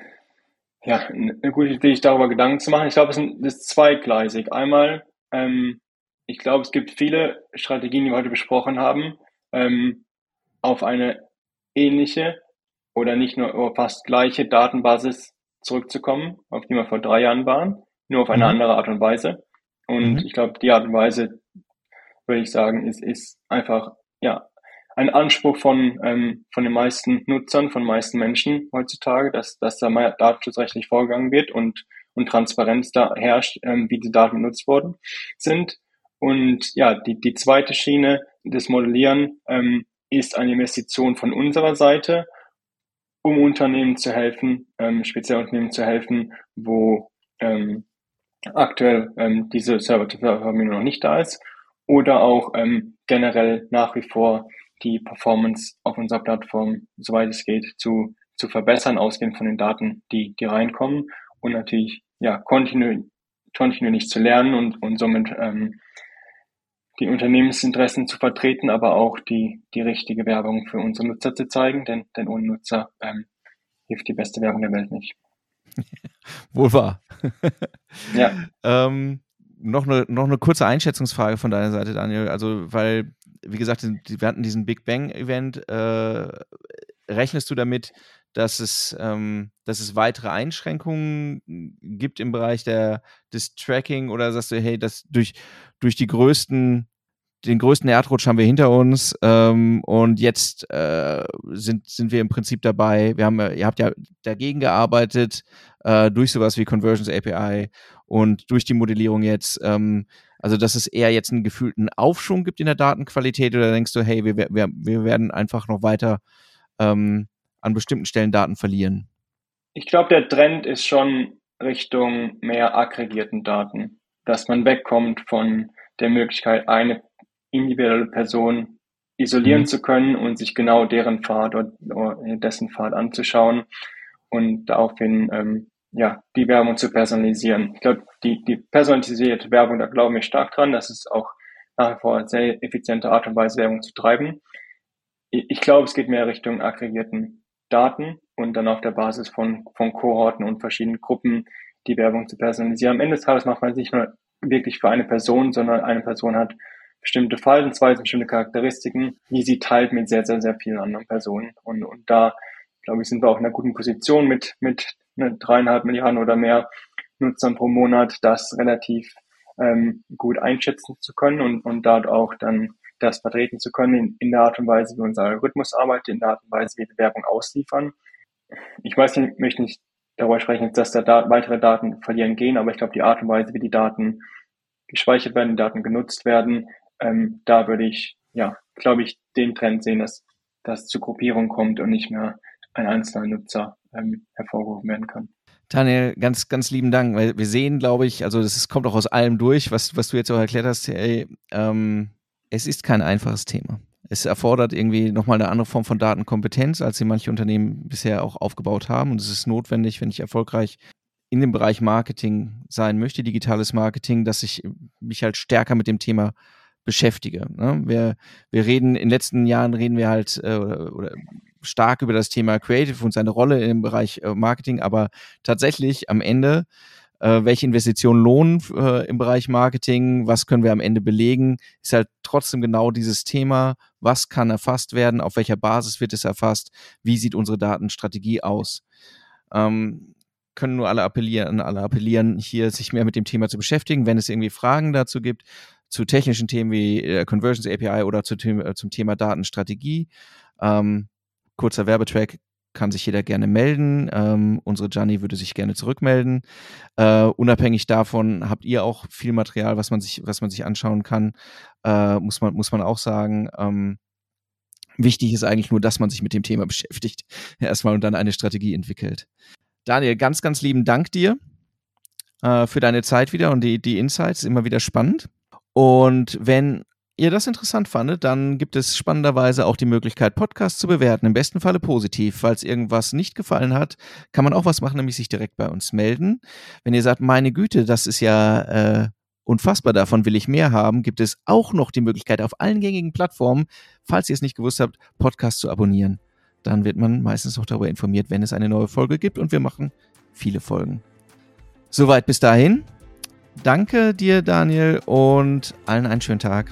S2: ja, eine gute Idee, sich darüber Gedanken zu machen. Ich glaube, es ist zweigleisig. Einmal ähm, ich glaube, es gibt viele Strategien, die wir heute besprochen haben, ähm, auf eine ähnliche oder nicht nur fast gleiche Datenbasis zurückzukommen, auf die wir vor drei Jahren waren, nur auf eine mhm. andere Art und Weise. Und mhm. ich glaube, die Art und Weise, würde ich sagen, ist, ist einfach ja ein Anspruch von, ähm, von den meisten Nutzern, von den meisten Menschen heutzutage, dass, dass da mal datenschutzrechtlich vorgegangen wird und und Transparenz da herrscht, ähm, wie die Daten genutzt worden sind. Und ja, die, die zweite Schiene des Modellieren ähm, ist eine Investition von unserer Seite, um Unternehmen zu helfen, ähm, speziell Unternehmen zu helfen, wo ähm, aktuell ähm, diese Server-to-Verbindung noch nicht da ist oder auch ähm, generell nach wie vor die Performance auf unserer Plattform, soweit es geht, zu, zu verbessern, ausgehend von den Daten, die, die reinkommen und natürlich ja, kontinu kontinuierlich zu lernen und, und somit ähm, die Unternehmensinteressen zu vertreten, aber auch die, die richtige Werbung für unsere Nutzer zu zeigen, denn, denn ohne Nutzer ähm, hilft die beste Werbung der Welt nicht.
S1: Wohl wahr.
S2: ja.
S1: ähm, noch, eine, noch eine kurze Einschätzungsfrage von deiner Seite, Daniel. Also, weil, wie gesagt, wir hatten diesen Big Bang-Event. Äh, rechnest du damit, dass es, ähm, dass es weitere Einschränkungen gibt im Bereich der, des Tracking oder sagst du, hey, das durch, durch die größten, den größten Erdrutsch haben wir hinter uns ähm, und jetzt äh, sind, sind wir im Prinzip dabei. Wir haben, ihr habt ja dagegen gearbeitet äh, durch sowas wie Conversions API und durch die Modellierung jetzt. Ähm, also, dass es eher jetzt einen gefühlten Aufschwung gibt in der Datenqualität oder denkst du, hey, wir, wir, wir werden einfach noch weiter ähm, an bestimmten Stellen Daten verlieren?
S2: Ich glaube, der Trend ist schon Richtung mehr aggregierten Daten, dass man wegkommt von der Möglichkeit, eine individuelle Person isolieren mhm. zu können und sich genau deren Pfad oder, dessen Pfad anzuschauen und daraufhin ähm, ja, die Werbung zu personalisieren. Ich glaube, die, die personalisierte Werbung, da glauben wir stark dran, dass es auch nach wie vor sehr effiziente Art und Weise Werbung zu treiben. Ich glaube, es geht mehr Richtung aggregierten Daten und dann auf der Basis von, von Kohorten und verschiedenen Gruppen die Werbung zu personalisieren. Am Ende des Tages macht man es nicht nur wirklich für eine Person, sondern eine Person hat bestimmte Verhaltensweisen, bestimmte Charakteristiken, die sie teilt mit sehr, sehr, sehr vielen anderen Personen. Und, und da, glaube ich, sind wir auch in einer guten Position mit, mit ne, dreieinhalb Milliarden oder mehr Nutzern pro Monat, das relativ ähm, gut einschätzen zu können und, und dort auch dann das vertreten zu können in, in der Art und Weise, wie unser Algorithmus arbeitet, in der Art und Weise, wie wir Werbung ausliefern. Ich weiß nicht, möchte nicht darüber sprechen, dass da, weitere Daten verlieren gehen, aber ich glaube, die Art und Weise, wie die Daten gespeichert werden, die Daten genutzt werden, ähm, da würde ich, ja, glaube ich, den Trend sehen, dass das zu Gruppierung kommt und nicht mehr ein einzelner Nutzer ähm, hervorgehoben werden kann.
S1: Daniel, ganz, ganz lieben Dank, weil wir sehen, glaube ich, also das kommt auch aus allem durch, was, was du jetzt auch erklärt hast, ey, ähm, es ist kein einfaches Thema. Es erfordert irgendwie nochmal eine andere Form von Datenkompetenz, als sie manche Unternehmen bisher auch aufgebaut haben. Und es ist notwendig, wenn ich erfolgreich in dem Bereich Marketing sein möchte, digitales Marketing, dass ich mich halt stärker mit dem Thema beschäftige. Ne? Wir, wir reden, in den letzten Jahren reden wir halt äh, oder, oder stark über das Thema Creative und seine Rolle im Bereich äh, Marketing, aber tatsächlich am Ende, äh, welche Investitionen lohnen äh, im Bereich Marketing, was können wir am Ende belegen, ist halt trotzdem genau dieses Thema, was kann erfasst werden, auf welcher Basis wird es erfasst, wie sieht unsere Datenstrategie aus. Ähm, können nur alle appellieren, alle appellieren, hier sich mehr mit dem Thema zu beschäftigen. Wenn es irgendwie Fragen dazu gibt, zu technischen Themen wie äh, Conversions API oder zu, äh, zum Thema Datenstrategie, ähm, kurzer Werbetrack, kann sich jeder gerne melden. Ähm, unsere Gianni würde sich gerne zurückmelden. Äh, unabhängig davon habt ihr auch viel Material, was man sich, was man sich anschauen kann. Äh, muss man, muss man auch sagen. Ähm, wichtig ist eigentlich nur, dass man sich mit dem Thema beschäftigt, erstmal und dann eine Strategie entwickelt. Daniel, ganz, ganz lieben Dank dir äh, für deine Zeit wieder und die, die Insights. Immer wieder spannend. Und wenn ihr das interessant fandet, dann gibt es spannenderweise auch die Möglichkeit, Podcasts zu bewerten. Im besten Falle positiv. Falls irgendwas nicht gefallen hat, kann man auch was machen, nämlich sich direkt bei uns melden. Wenn ihr sagt, meine Güte, das ist ja äh, unfassbar, davon will ich mehr haben, gibt es auch noch die Möglichkeit, auf allen gängigen Plattformen, falls ihr es nicht gewusst habt, Podcasts zu abonnieren. Dann wird man meistens auch darüber informiert, wenn es eine neue Folge gibt und wir machen viele Folgen. Soweit bis dahin. Danke dir, Daniel, und allen einen schönen Tag.